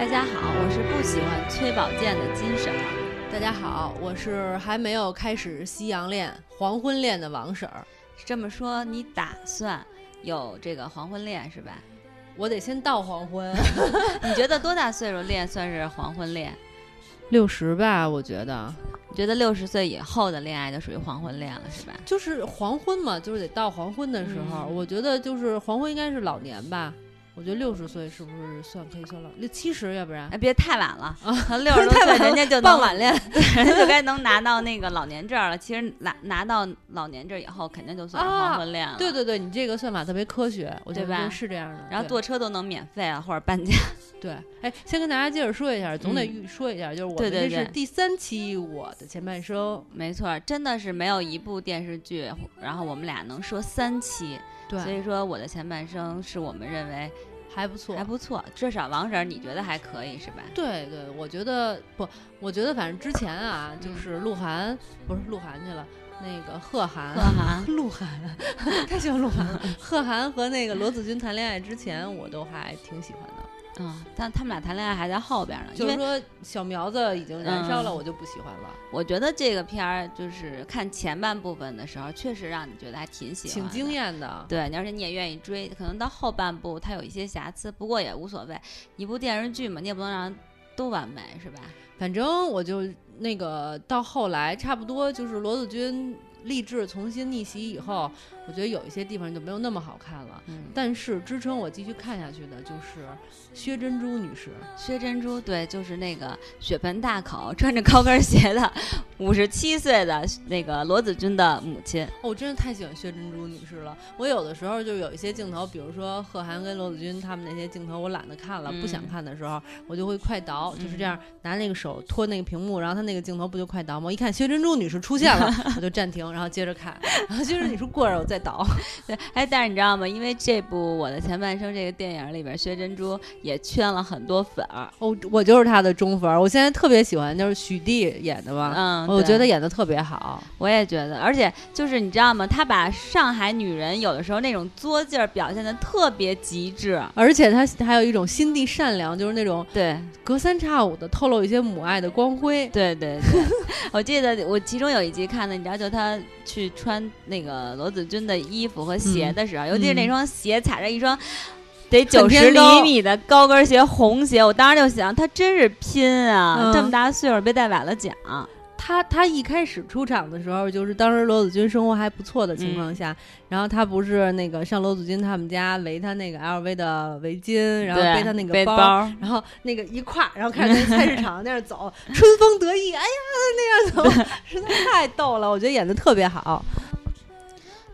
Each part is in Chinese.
大家好，我是不喜欢崔宝剑的金婶儿。大家好，我是还没有开始夕阳恋、黄昏恋的王婶儿。这么说，你打算有这个黄昏恋是吧？我得先到黄昏，你觉得多大岁数恋算是黄昏恋？六十吧，我觉得。你觉得六十岁以后的恋爱就属于黄昏恋了，是吧？就是黄昏嘛，就是得到黄昏的时候。嗯我觉得就是黄昏应该是老年吧。我觉得六十岁是不是算可以算老？六七十，要不然哎，别太晚了啊，六十多岁太晚人家就 能傍晚恋。对，人家就该能拿到那个老年证了。其实拿拿到老年证以后，肯定就算是黄昏恋了。对对对，你这个算法特别科学，我觉对吧得是这样的。然后坐车都能免费啊，或者半价。对，哎，先跟大家接着说一下，总得说一下，就是我对对对们这是第三期《我的前半生》。没错，真的是没有一部电视剧，然后我们俩能说三期。对，所以说我的前半生是我们认为还不错，还不错，至少王婶儿你觉得还可以是吧？对对，我觉得不，我觉得反正之前啊，就嗯是鹿晗，不是鹿晗去了，那个贺涵，贺涵鹿晗，太喜欢鹿晗了。贺涵和那个罗子君谈恋爱之前，我都还挺喜欢的。嗯，但他们俩谈恋爱还在后边呢，就是说小苗子已经燃烧了，嗯我就不喜欢了，我觉得这个片儿就是看前半部分的时候，确实让你觉得还挺喜欢，挺惊。艳的。对，而且你也愿意追，可能到后半部它有一些瑕疵，不过也无所谓。一部电视剧嘛，你也不能让都完美，是吧？反正我就那个到后来，差不多就是罗子君励志重新逆袭以后，我觉得有一些地方就没有那么好看了。嗯，但是支撑我继续看下去的就是薛珍珠女士。薛珍珠对，就是那个血盆大口、穿着高跟鞋的五十七岁的那个罗子君的母亲。哦我真的太喜欢薛珍珠女士了。我有的时候就有一些镜头，比如说贺涵跟罗子君他们那些镜头，我懒得看了，嗯不想看的时候，我就会快倒，就是这样拿那个手托那个屏幕，然后他那个镜头不就快倒吗？一看薛珍珠女士出现了，我就暂停，然后接着看，然后薛珍珠女士过来我再倒。对，哎，但是你知道吗？因为这部《我的前半生》这个电影里边，薛珍珠也圈了很多粉儿。哦，我就是她的忠粉儿，我现在特别喜欢就是许娣演的嘛，嗯，我觉得演的特别好。我也觉得，而且就是你知道吗？她把上海女人有的时候那种作劲儿表现的特别极致。而且她还有一种心地善良，就是那种对隔三差五的透露一些母爱的光辉。对对对，我记得我其中有一集看的，你知道，就她去穿那个罗子君的衣服和鞋的时候，尤其是那双鞋踩着一双。得九十厘米的高跟鞋，红鞋，我当时就想，他真是拼啊！嗯这么大岁数被带崴了脚，他他一开始出场的时候，就是当时罗子君生活还不错的情况下，然后他不是那个上罗子君他们家围他那个 LV 的围巾，然后背他那个背包，包然后那个一挎，然后开始在菜市 场那样走，春风得意，哎呀那样走，实在太逗了，我觉得演的特别好。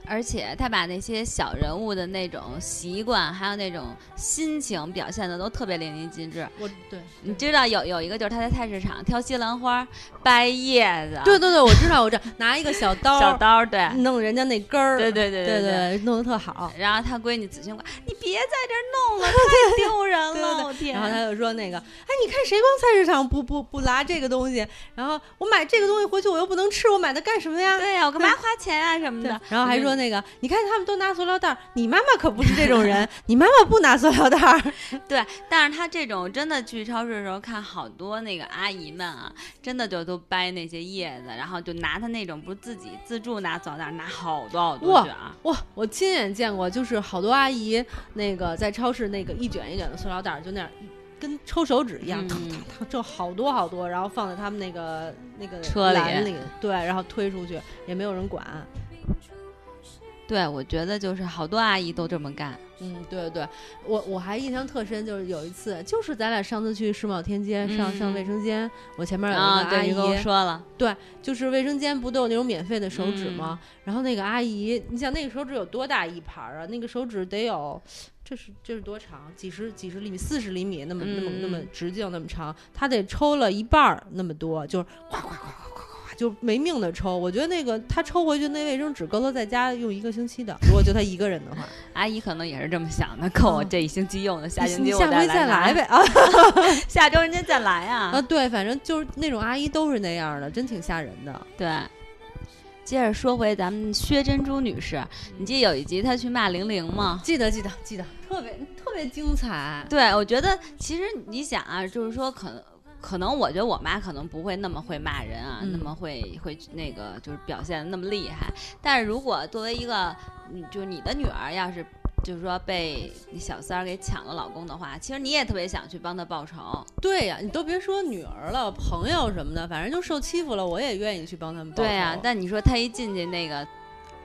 而且他把那些小人物的那种习惯，还有那种心情表现的都特别淋漓尽致。我对你知道有有一个就是他在菜市场挑西兰花、掰叶子，对对对，我知道我知道，拿一个小刀，小刀，对，弄人家那根儿，对对对对对。弄得特好。然后他闺女子萱管你别在这儿弄了，太丢人对对了，我天！然后他就说那个，哎，你看谁逛菜市场不不不拿这个东西？然后我买这个东西回去我又不能吃，我买它干什么呀？对呀，我干嘛花钱啊什么的？然后还说那个，你看他们都拿塑料袋儿，你妈妈可不是这种人，你妈妈不拿塑料袋儿。对，但是他这种真的去超市的时候看好多那个阿姨们啊，真的就都掰那些叶子，然后就拿他那种不是自己自助拿塑料袋，拿好多好多哇卷儿。哇，我亲眼见过，就是好多阿姨那个在超市那个一卷一卷的塑料袋儿，就那样。跟抽手指一样，就好多好多，然后放在他们那个那个车里篮里，对，然后推出去，也没有人管。对，我觉得就是好多阿姨都这么干。嗯，对对，我我还印象特深，就是有一次，就是咱俩上次去世贸天阶上、上嗯卫生间，我前面有一啊，个阿对，你跟我姨，说了，对就是卫生间不都有那种免费的手纸吗？嗯然后那个阿姨，你想那个手指有多大一盘儿啊？那个手指得有，这是这是多长？几十几十厘米，四十厘米那么、那么那么嗯直径那么长，她得抽了一半儿那么多，就是哗哗哗哗哗哗，就没命的抽。我觉得那个他抽回去那卫生纸够他在家用一个星期的，如果就他一个人的话。阿姨可能也是这么想的，够我嗯这一星期用的，下星期我下回再来来呗啊！下周人家再来啊。啊，对，反正就是那种阿姨都是那样的，真挺吓人的。对。接着说回咱们薛珍珠女士，你记得有一集她去骂玲玲吗？记得记得记得，特别特别精彩。对，我觉得其实你想啊，就是说可能。可能我觉得我妈可能不会那么会骂人啊，嗯那么会会那个就是表现的那么厉害。但是如果作为一个，嗯，就是你的女儿要是就是说被你小三儿给抢了老公的话，其实你也特别想去帮她报仇。对呀、你都别说女儿了，朋友什么的，反正就受欺负了，我也愿意去帮他们报仇。对呀、但你说她一进去那个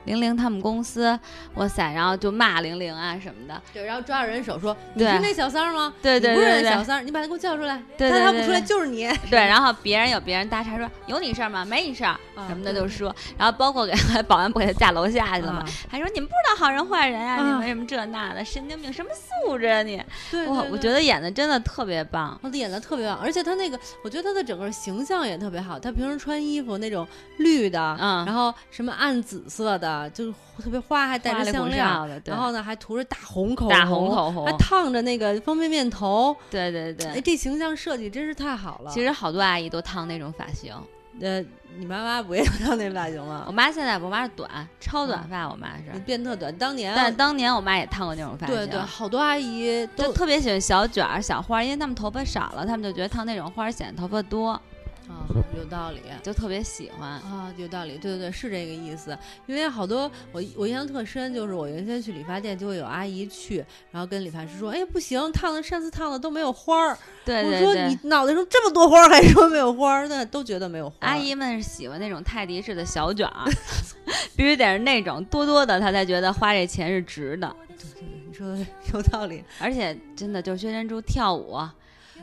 玲玲他们公司，哇塞，然后就骂玲玲啊什么的，对，然后抓着人手说：“你是那小三儿吗？对对你不是那小三儿，你把他给我叫出来。对他他不出来就是你。对，然后别人有别人搭茬说有你事儿吗？没你事儿啊什么的就说，然后包括给保安不给他架楼下去了吗？啊还说你们不知道好人坏人啊，你啊们什么这那的，神经病，什么素质啊你？对，哇，我觉得演的真的特别棒。他演的特别棒，而且他那个，我觉得他的整个形象也特别好。他平时穿衣服那种绿的，嗯然后什么暗紫色的，就是特别花，还戴花里胡着项链，然后呢还涂着大红口红大红口红还，烫着那个方便面头。对对哎，对。这形象设计真是太好了。其实好多阿姨都烫那种发型，呃，你妈妈不也烫那发型吗我？妈现在我妈是短，超嗯短发，我妈是。变特短，当年但是当年我妈也烫过那种发型，对对，好多阿姨都特别喜欢小卷儿、小花，因为她们头发少了，她们就觉得烫那种花显得头发多，啊，有道理。就特别喜欢。啊，有道理，对对对，是这个意思。因为好多我我印象特深，就是我原先去理发店就会有阿姨去，然后跟理发师说：“哎，不行，烫的上次烫的都没有花儿。对对我说：“对你，脑袋上这么多花儿，还说没有花儿？那都觉得没有花儿。”阿姨们是喜欢那种泰迪式的小卷儿，必须得是那种多多的，她才觉得花这钱是值的。对对对，你说的有道理。而且真的，就薛珍珠跳舞，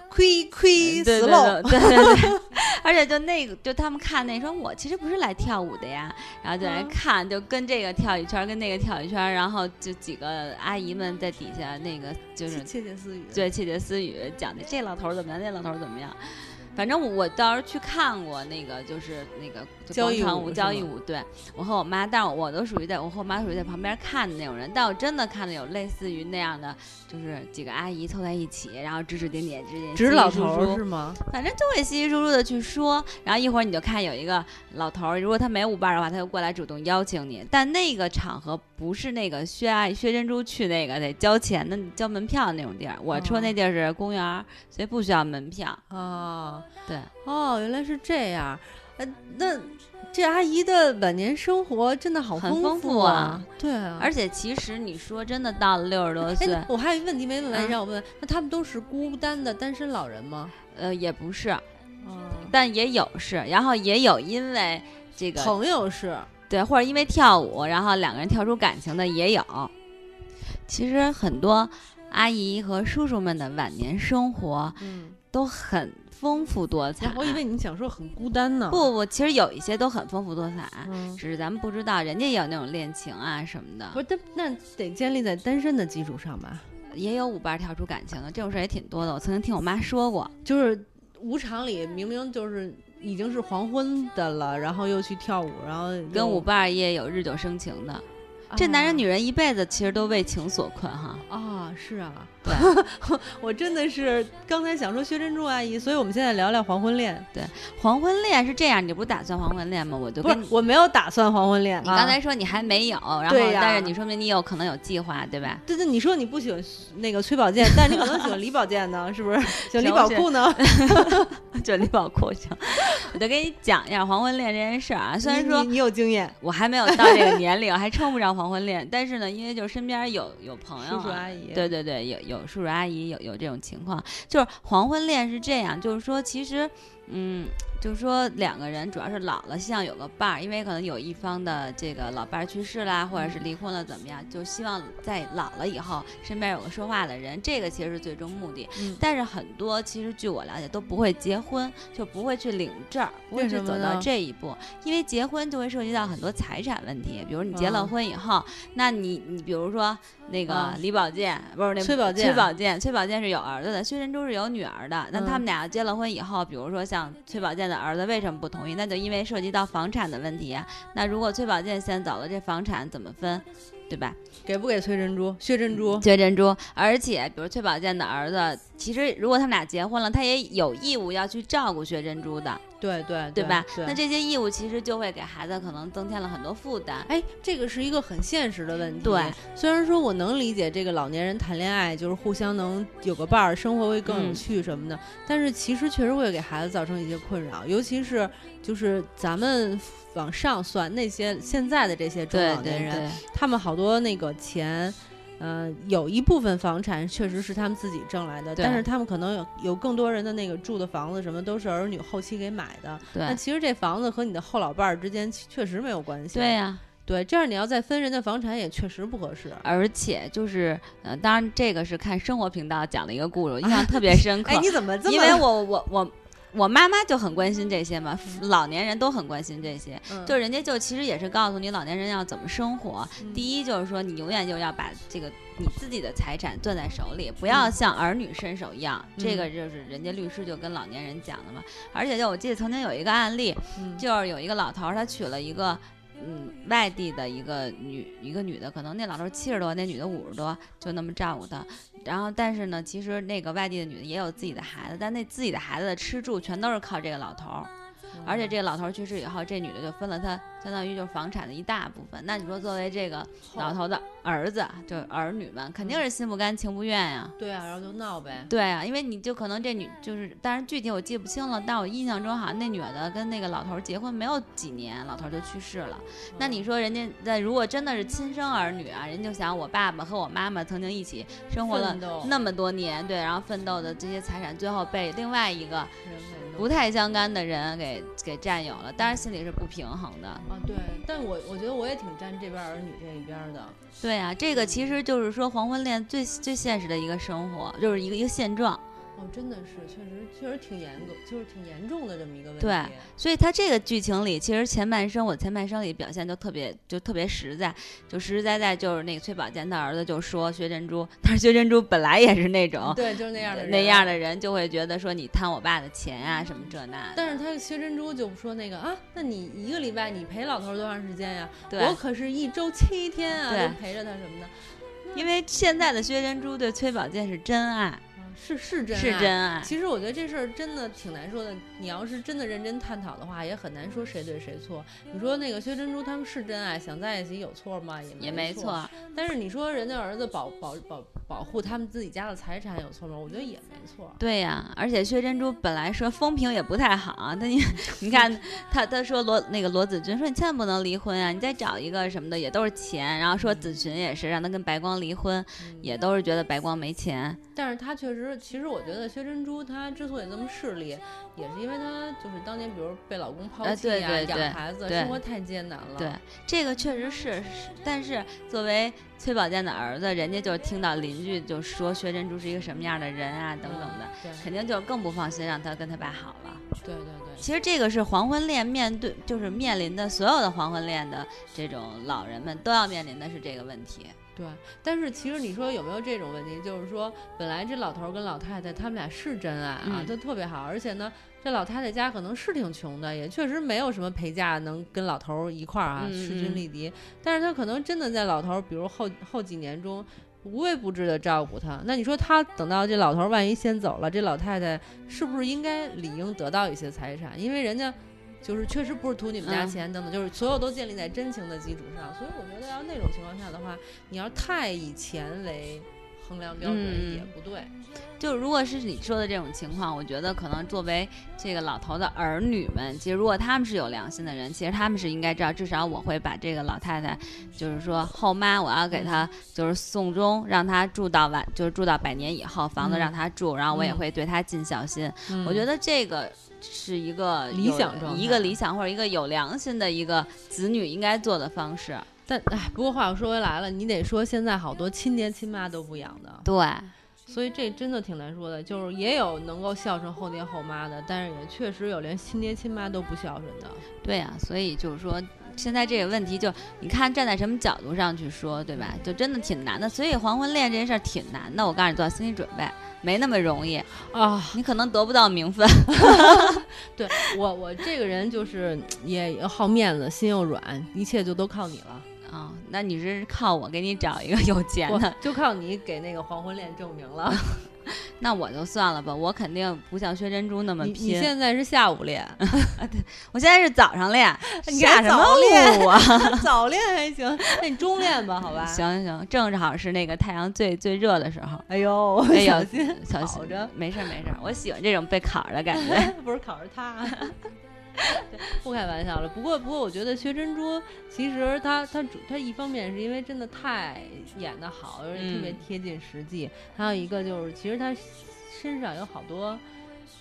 亏亏死喽！对对对对，而且就那个，就他们看那说，我其实不是来跳舞的呀，然后就来嗯看，就跟这个跳一圈儿，跟那个跳一圈儿，然后就几个阿姨们在底下那个就是窃窃私语。对窃窃私语，讲的这老头儿怎么样，那老头儿怎么样。反正我倒是去看过那个，就是那个交谊广场舞、交谊舞。对我和我妈，但是我都属于在我和我妈属于在旁边看的那种人。但我真的看的有类似于那样的，就是几个阿姨凑在一起，然后指指点点、指指点点，指老头是吗？反正就会稀稀疏疏的去说，然后一会儿你就看有一个老头儿，如果他没舞伴儿的话，他就过来主动邀请你。但那个场合不是那个薛阿、薛珍珠去那个得交钱的、交门票的那种地儿，我说那地儿是公园儿，所以不需要门票。啊，对，哦，原来是这样。呃，那这阿姨的晚年生活真的好丰丰富啊啊！对啊，而且其实你说真的，到了六十多岁哎，，我还有一个问题没问让我问，那他们都是孤单的单身老人吗？呃，也不是，嗯，但也有是，然后也有因为这个朋友是，对，或者因为跳舞，然后两个人跳出感情的也有。其实很多阿姨和叔叔们的晚年生活嗯，都很丰富多彩。我以为你想说很孤单呢。不不，其实有一些都很丰富多彩，嗯，只是咱们不知道，人家也有那种恋情啊什么的不，是，但那得建立在单身的基础上吧？也有舞伴跳出感情的，这种事儿也挺多的。我曾经听我妈说过，就是舞场里明明就是已经是黄昏的了，然后又去跳舞，然后跟舞伴儿也有日久生情的。这男人女人一辈子其实都为情所困哈。啊，是啊，对，我真的是刚才想说薛珍珠阿姨，所以我们现在聊聊黄昏恋。对黄昏恋是这样，你不是打算黄昏恋吗？我就我没有打算黄昏恋。你啊刚才说你还没有，然后但是你说明你有可能有计划，对吧？对对，你说你不喜欢那个崔宝剑，但是你可能喜欢李宝剑呢，是不是？喜欢李宝库呢？就 李宝库行，我就给你讲一下黄昏恋这件事儿啊。虽然说你有经验，我还没有到这个年龄，还称不上黄昏恋，但是呢，因为就身边有有朋友、啊、叔叔阿姨，对对对，有有叔叔阿姨有有这种情况，就是黄昏恋是这样，就是说其实，嗯，就是说两个人主要是老了，希望有个伴儿，因为可能有一方的这个老伴儿去世啦，或者是离婚了，怎么样，就希望在老了以后身边有个说话的人，这个其实是最终目的。嗯。但是很多其实据我了解都不会结婚，就不会去领证儿，不会去走到这一步，因为结婚就会涉及到很多财产问题，比如你结了啊婚以后，那你你比如说那个啊李宝剑不是那崔宝剑崔宝健，崔宝健是有儿子的，薛仁珠是有女儿的。那他嗯。们俩结了婚以后，比如说像崔宝剑的儿子为什么不同意？那就因为涉及到房产的问题啊。那如果崔宝剑先走了，这房产怎么分？对吧？给不给崔珍珠？薛珍珠？薛珍珠，而且比如崔宝剑的儿子，其实如果他们俩结婚了，他也有义务要去照顾薛珍珠的。对对对吧？对那这些义务其实就会给孩子可能增添了很多负担。哎，这个是一个很现实的问题。对，虽然说我能理解这个老年人谈恋爱就是互相能有个伴儿，生活会更有嗯趣什么的，但是其实确实会给孩子造成一些困扰，尤其是就是咱们往上算那些现在的这些中老年人，对，他们好多那个钱。嗯、有一部分房产确实是他们自己挣来的，但是他们可能有有更多人的那个住的房子什么都是儿女后期给买的。那其实这房子和你的后老伴儿之间确实没有关系。对呀、对，这样你要再分人家房产也确实不合适。而且就是，呃，当然这个是看生活频道讲的一个故事，我印象 特别深刻。哎，你怎么这么？因为我我我我妈妈就很关心这些嘛，老年人都很关心这些，嗯就人家就其实也是告诉你老年人要怎么生活。嗯第一就是说，你永远就要把这个你自己的财产攥在手里，不要像儿女伸手一样。这个就是人家律师就跟老年人讲的嘛。而且就我记得曾经有一个案例，嗯就是有一个老头儿，他娶了一个嗯外地的一个女一个女的，可能那老头七十多，那女的五十多，就那么照顾他。然后但是呢，其实那个外地的女的也有自己的孩子，但那自己的孩子的吃住全都是靠这个老头儿。而且这个老头儿去世以后，这女的就分了他相当于就是房产的一大部分。那你说作为这个老头的儿子，就儿女们，肯定是心不甘情不愿呀。对啊，然后就闹呗。对啊，因为你就可能这女就是，当然具体我记不清了，但我印象中好像那女的跟那个老头儿结婚没有几年，老头儿就去世了。那你说人家那如果真的是亲生儿女啊，人就想我爸爸和我妈妈曾经一起生活了那么多年，对，然后奋斗的这些财产，最后被另外一个不太相干的人给给占有了，当然心里是不平衡的。啊，对，但我我觉得我也挺站这边儿儿女这一边儿的。对啊，这个其实就是说黄昏恋最最现实的一个生活，就是一个一个现状。哦，真的是，确实确实挺严格，就是挺严重的这么一个问题。对所以他这个剧情里，其实前半生我前半生里表现就特别就特别实在，就实实在在就是那个崔宝剑他儿子就说薛珍珠，但是薛珍珠本来也是那种对，就是那样的人那样。的人，就会觉得说你贪我爸的钱啊什么这那的。但是他薛珍珠就说那个啊，那你一个礼拜你陪老头儿多长时间呀？对我可是一周七天啊，对就陪着他什么的。因为现在的薛珍珠对崔宝剑是真爱，啊是是真爱是爱真爱。其实我觉得这事儿真的挺难说的。你要是真的认真探讨的话，也很难说谁对谁错。你说那个薛珍珠他们是真爱，想在一起有错吗？也也没没错，但是你说人家儿子保保保保护他们自己家的财产有错吗？我觉得也没错。对呀、而且薛珍珠本来说风评也不太好，但你 你看 他他说罗那个罗子君说你千万不能离婚啊，你再找一个什么的也都是钱，然后说子群也是让他跟白光离婚，嗯也都是觉得白光没钱，但是他确实，其实我觉得薛珍珠她之所以这么势利，也是因为她就是当年比如被老公抛呃弃呀、对对对养孩子，生活太艰难了。对，这个确实是，是但是作为崔宝剑的儿子，人家就听到邻居就说薛珍珠是一个什么样的人啊等等的，对肯定就更不放心让他跟他爸好了。对对对，其实这个是黄昏恋面对，就是面临的所有的黄昏恋的这种老人们都要面临的是这个问题。对，但是其实你说有没有这种问题？就是说，本来这老头儿跟老太太他们俩是真爱啊，嗯都特别好，而且呢，这老太太家可能是挺穷的，也确实没有什么陪嫁能跟老头儿一块儿啊嗯势均嗯力敌。但是他可能真的在老头儿，比如后后几年中。无微不至的照顾他，那你说他等到这老头儿万一先走了，这老太太是不是应该理应得到一些财产？因为人家就是确实不是图你们家嗯钱等等，就是所有都建立在真情的基础上。所以我觉得要那种情况下的话，你要太以钱为衡量标准嗯也不对。就如果是你说的这种情况，我觉得可能作为这个老头的儿女们，其实如果他们是有良心的人，其实他们是应该知道，至少我会把这个老太太，就是说后妈，我要给她就是送终，让她住到晚，就是住到百年以后，房子嗯让她住，然后我也嗯会对她尽孝心。我我觉得这个是一个理想状态一个理想或者一个有良心的一个子女应该做的方式。但哎，不过话又说回来了，你得说现在好多亲爹亲妈都不养的，对，所以这真的挺难说的。就是也有能够孝顺后爹后妈的，但是也确实有连亲爹亲妈都不孝顺的。对呀、所以就是说，现在这个问题就你看站在什么角度上去说，对吧？就真的挺难的。所以黄昏恋这件事儿挺难的，我告诉你做好心理准备，没那么容易。啊，你可能得不到名分，对我我这个人就是也好面子，心又软，一切就都靠你了。啊、那你是靠我给你找一个有钱的，就靠你给那个黄昏恋证明了。那我就算了吧，我肯定不像薛珍珠那么拼。你现在是下午练，我现在是早上练，你还下什么早练午啊？早练还行，那你中练吧，好吧？行行行，正好是那个太阳最最热的时候。哎呦，哎呦小心小心着，没事儿没事儿，我喜欢这种被烤着的感觉。不是烤着它。不开玩笑了，不过不过，我觉得薛珍珠其实她她主她一方面是因为真的太演的好，而且特别嗯贴近实际，还有一个就是其实她身上有好多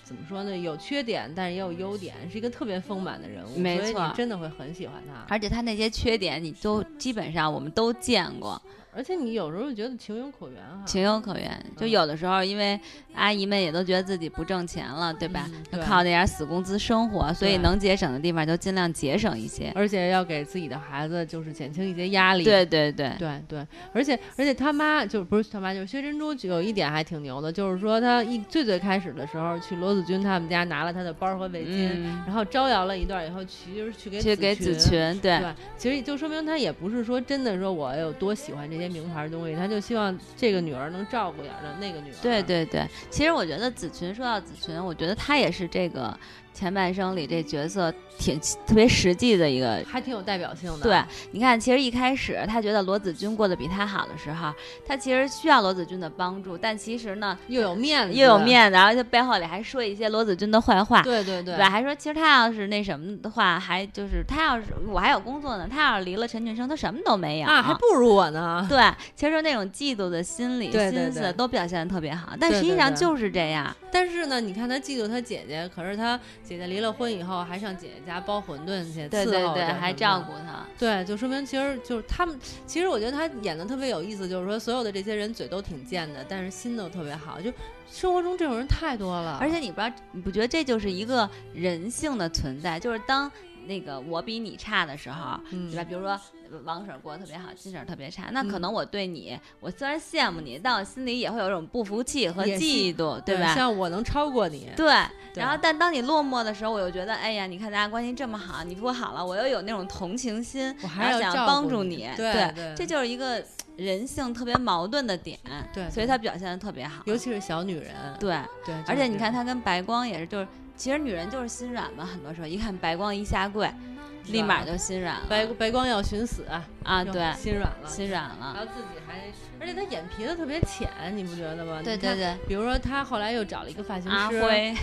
怎么说呢，有缺点，但是也有优点，是一个特别丰满的人物，没错你真的会很喜欢她。而且他那些缺点，你都基本上我们都见过，而且你有时候觉得情有可原哈，情有可原。就嗯有的时候，因为阿姨们也都觉得自己不挣钱了，对吧？嗯对就靠那点死工资生活，所以能节省的地方就尽量节省一些。而且要给自己的孩子就是减轻一些压力。对对对，对对，而且而且他妈就不是他妈，就是薛珍珠有一点还挺牛的，就是说他一最最开始的时候去罗子君他们家拿了他的包和围巾，嗯，然后招摇了一段以后，其实去给去给子子群，对对，其实就说明他也不是说真的说我有多喜欢这一些名牌东西，他就希望这个女儿能照顾点儿的那个女儿。对对对。其实我觉得子群说到子群，我觉得他也是这个前半生里这角色挺特别实际的一个还挺有代表性的。对，你看，其实一开始他觉得罗子君过得比他好的时候，他其实需要罗子君的帮助，但其实呢，又有面子，又有。面子，然后他背后里还说一些罗子君的坏话。对对对，吧？还说其实他要是那什么的话，还就是他要是我还有工作呢，他要是离了陈俊生，他什么都没有啊，还不如我呢。对，其实那种嫉妒的心理、对对心思对都表现的特别好，但实际上就是这样。但是呢，你看他嫉妒他姐姐，可是他姐姐离了婚以后，还上姐姐家包馄饨去，对对对，伺候着还什么的照顾她。对，就说明其实就是他们，其实我觉得他演的特别有意思，就是说所有的这些人嘴都挺贱的，但是心都特别好，就生活中这种人太多了，而且你不知道，你不觉得这就是一个人性的存在？就是当那个我比你差的时候，嗯。对吧？比如说呃王婶儿过得特别好，金婶儿特别差，那可嗯。能我对你，我虽然羡慕你，但我心里也会有一种不服气和嫉妒，对吧？像我能超过你，对，对。然后但当你落寞的时候，我又觉得，哎呀，你看大家关系这么好，你不好了，我又有那种同情心，我还然后想要帮助你。对对对。这就是一个人性特别矛盾的点，对。所以她表现的特别好，尤其是小女人，对。对，而且你看他，他跟白光也是，就是其实女人就是心软嘛，很多时候一看白光一下跪，立马就心软了。白白光要寻死啊，就对，心软了，心软了然。后自己还，而且她眼皮子特别浅，你不觉得吗？对对对，比如说她后来又找了一个发型师，阿辉，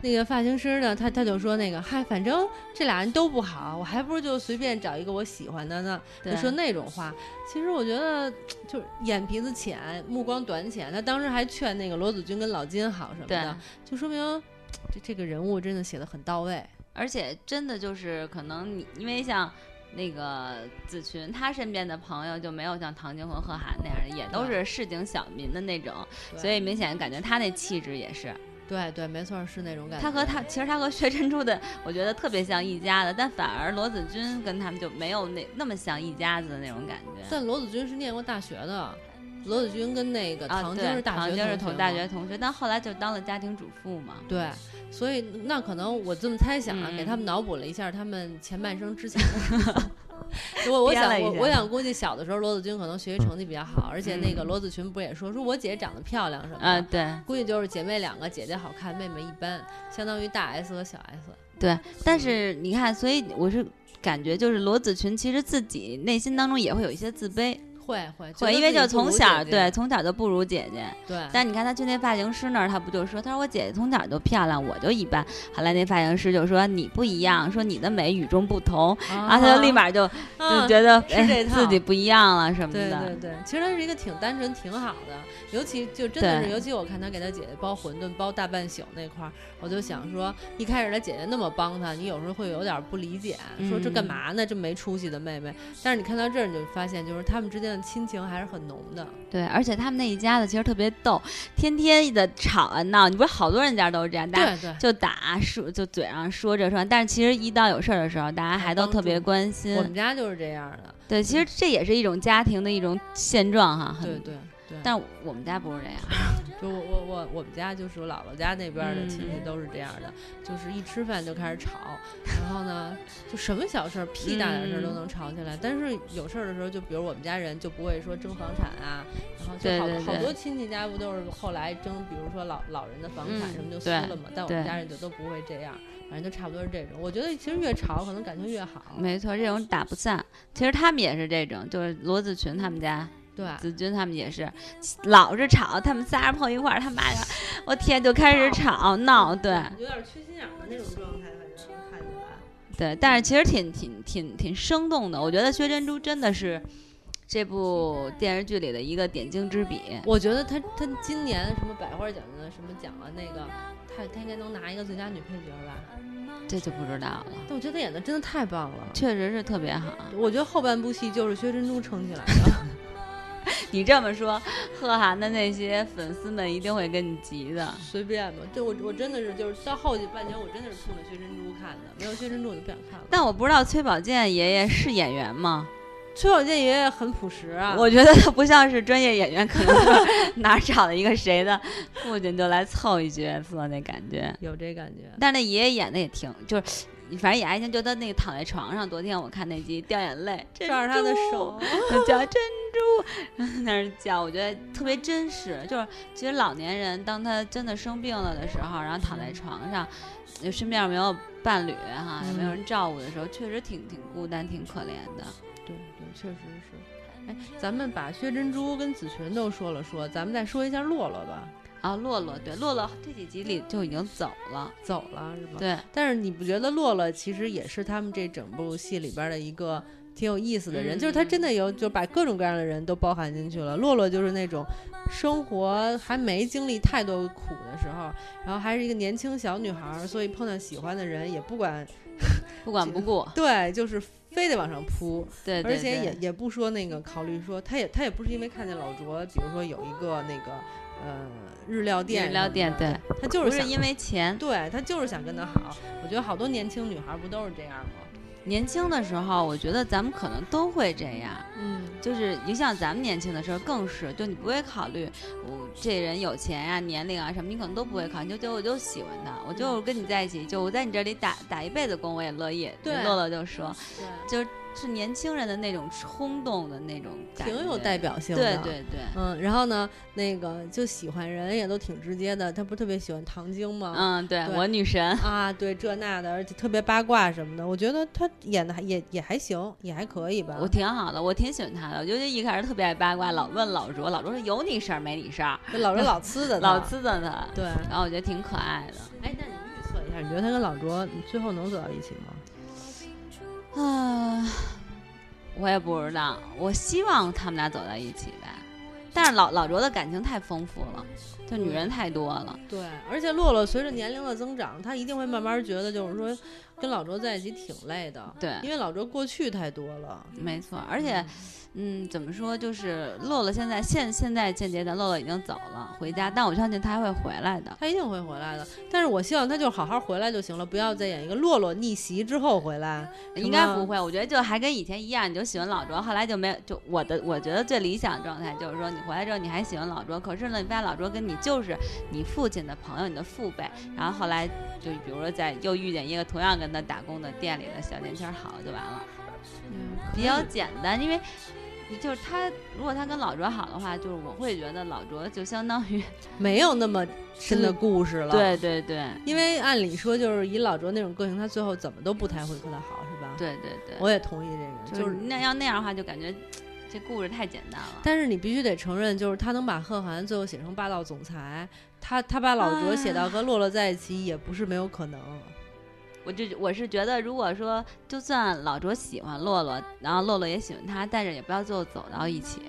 那个发型师呢，他他就说那个，嗨，反正这俩人都不好，我还不如就随便找一个我喜欢的呢。对就说那种话，其实我觉得就是眼皮子浅，目光短浅。他当时还劝那个罗子君跟老金好什么，的，就说明 这这个人物真的写的很到位。而且真的就是可能你因为像。那个子群，他身边的朋友就没有像唐晶和贺涵那样的，也都是市井小民的那种，所以明显感觉他那气质也是。对对，没错，是那种感觉。他和他其实他和薛珍珠的，我觉得特别像一家的，但反而罗子君跟他们就没有那那么像一家子的那种感觉。但罗子君是念过大学的，罗子君跟那个唐晶是大学唐晶是同大学同学，但后来就当了家庭主妇嘛。对，所以那可能我这么猜想啊，嗯给他们脑补了一下他们前半生之前的。我我想我我想估计小的时候罗子君可能学习成绩比较好，而且那个嗯罗子群不也说说我姐长得漂亮什么的，嗯，对估计就是姐妹两个，姐姐好看，妹妹一般，相当于大 S 和小 S。对。但是你看，所以我是感觉就是罗子群其实自己内心当中也会有一些自卑，会会会因为就从小对对从小就不如姐姐。对，但你看她去那发型师那儿，他不就说，她说我姐姐从小就漂亮，我就一般。后来那发型师就说你不一样，说你的美与众不同，然后她就立马就啊就觉得自己不一样了什么的。对对，其实他是一个挺单纯、挺好的，尤其就真的是，尤其我看她给她姐姐包馄饨包大半宿那块儿，我就想说，一开始她姐姐那么帮她，你有时候会有点不理解，说这干嗯嘛呢？这没出息的妹妹。但是你看到这儿，你就发现就是他们之间的亲情还是很浓的。对，而且他们那一家子其实特别逗，天天的吵啊闹。你不是好多人家都是这样，大家。就打说就嘴上说着说，但是其实一到有事儿的时候，大家还都特别关心我。们家就是这样的，对，其实这也是一种家庭的一种现状哈。对。但我们家不是这样。就我我我我们家就是我姥姥家那边的亲戚嗯都是这样的，就是一吃饭就开始吵，然后呢，就什么小事儿、屁大点事儿都嗯能吵起来。但是有事儿的时候，就比如我们家人就不会说争房产啊，然后就好好多亲戚家不都是后来争，比如说老老人的房产嗯什么就撕了嘛。但我们家人就都不会这样，反正就差不多是这种。我觉得其实越吵可能感情越好。没错，这种打不散。其实他们也是这种，就是罗子群他们家。对，子君他们也是，老是吵，他们仨人碰一块儿，他妈的，我天，就开始吵闹，对有点缺心眼儿的那种状态，反正看起来。对，但是其实挺挺挺挺生动的，我觉得薛珍珠真的是这部电视剧里的一个点睛之笔。我觉得他他今年什么百花奖的什么奖啊，那个他他应该能拿一个最佳女配角吧？这就不知道了，但我觉得他演的真的太棒了。确实是特别好。我觉得后半部戏就是薛珍珠撑起来的。你这么说，贺涵的那些粉丝们一定会跟你急的。随便吧，就我我真的是就是到后几半截，我真的是冲着薛珍珠看的，没有薛珍珠我就不想看了。但我不知道崔宝剑爷爷是演员吗？崔永健爷爷很朴实啊，我觉得他不像是专业演员，可能 哪儿找了一个谁的父亲就来凑一角色那感觉。有这感觉。但是那爷爷演的也挺，就是反正也还行。就他那个躺在床上，昨天我看那集掉眼泪，抓着他的手，叫珍珠，在那儿叫，我觉得特别真实。就是其实老年人当他真的生病了的时候，然后躺在床上，就身边没有伴侣哈，也没有人照顾的时候，确实挺挺孤单、挺可怜的。确实是。哎，咱们把薛珍珠跟子群都说了说，咱们再说一下洛洛吧。啊，洛洛对洛洛这几集里就已经走了，走了是吧？。对，但是你不觉得洛洛其实也是他们这整部戏里边的一个挺有意思的人？嗯就是他真的有就把各种各样的人都包含进去了。洛洛就是那种生活还没经历太多苦的时候，然后还是一个年轻小女孩儿，所以碰到喜欢的人也不管不管不顾，对，就是非得往上扑。对对而且也也不说那个考虑说，他也他也不是因为看见老卓，比如说有一个那个呃日料店，日料店，对，他就是想不是因为钱。对他就是想跟他好。我觉得好多年轻女孩不都是这样吗？年轻的时候，我觉得咱们可能都会这样，嗯，就是你像咱们年轻的时候更是，就你不会考虑我这人有钱呀、年龄啊什么，你可能都不会考虑，就就我就喜欢他，我就跟你在一起，就我在你这里打打一辈子工我也乐意。对。乐乐就说，对，就是年轻人的那种冲动的那种感觉，挺有代表性的。对对对，嗯，然后呢，那个就喜欢人也都挺直接的。他不是特别喜欢唐晶吗？嗯，对对我女神，啊，对这那的，而且特别八卦什么的。我觉得他演的还也也还行，也还可以吧。我挺好的，我挺喜欢他的。我觉得一开始特别爱八卦，老问老卓，老卓说有你事儿没你事儿，这老卓 老呲的他，老呲的他。对。然后我觉得挺可爱的。哎，那你预测一下，你觉得他跟老卓最后能走到一起吗？啊，我也不知道，我希望他们俩走在一起呗。但是老老卓的感情太丰富了，就女人太多了。对，而且洛洛随着年龄的增长，她一定会慢慢觉得，就是说跟老卓在一起挺累的，对，因为老卓过去太多了。没错。而且，嗯，怎么说，就是洛洛现在现现在现阶段，洛洛已经走了，回家，但我相信他还会回来的。他一定会回来的，但是我希望他就好好回来就行了，不要再演一个洛洛逆袭之后回来。应该不会，我觉得就还跟以前一样，你就喜欢老卓，后来就没有就我的我觉得最理想状态就是说你回来之后你还喜欢老卓，可是呢，你发现老卓跟你就是你父亲的朋友，你的父辈，然后后来就比如说在又遇见一个同样跟他打工的店里的小年轻，好了就完了，比较简单，因为。你就是他，如果他跟老卓好的话，就是我会觉得老卓就相当于，没有那么深的故事了。对对对因为按理说就是以老卓那种个性，他最后怎么都不太会跟他好，是吧？，对对对，我也同意这个，就就是是。那要那样的话，就感觉这故事太简单了。但是你必须得承认，就是他能把贺涵最后写成霸道总裁，他他把老卓写到和洛洛在一起，也不是没有可能。我就我是觉得，如果说就算老卓喜欢洛洛，然后洛洛也喜欢他，但是也不要最后走到一起，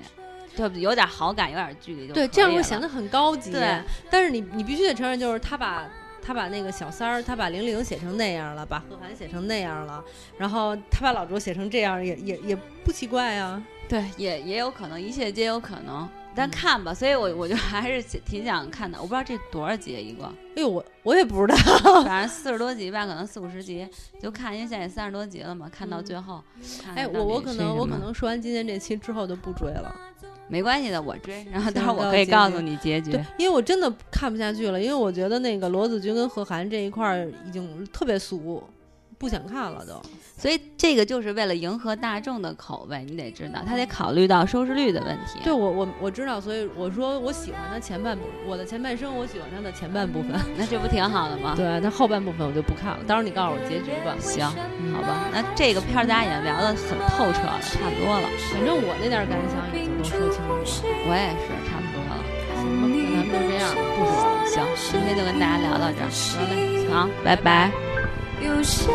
就有点好感，有点距离就对，这样会显得很高级。对，但是你你必须得承认，就是他把他把那个小三儿，他把玲玲写成那样了，把贺涵写成那样了，然后他把老卓写成这样，也也也不奇怪啊。对，也也有可能，一切皆有可能。但嗯看吧，所以我我就还是挺想看的。我不知道这多少集一个，哎呦，我我也不知道。反正四十多集吧，可能四五十集，就看，因为现在三十多集了嘛，看到最后。看哎，我我可能我可能说完今天这期之后就不追了。没关系的，我追，然后到结我可以告诉你结局对。，因为我真的看不下去了，因为我觉得那个罗子君跟贺涵这一块儿已经特别俗，不想看了都。所以这个就是为了迎合大众的口味，你得知道，他得考虑到收视率的问题。对我我我知道，所以我说我喜欢他前半部，我的前半生我喜欢他的前半部分，那这不挺好的吗？对他后半部分我就不看了。到时候你告诉我结局吧。行，好吧，那这个片儿大家也聊得很透彻了，差不多了。反正我那点儿感想已经都说清楚了。我也是，差不多了。行吧，那咱们就这样，不说了。行，今天就跟大家聊到这儿。得嘞。好，拜拜。有些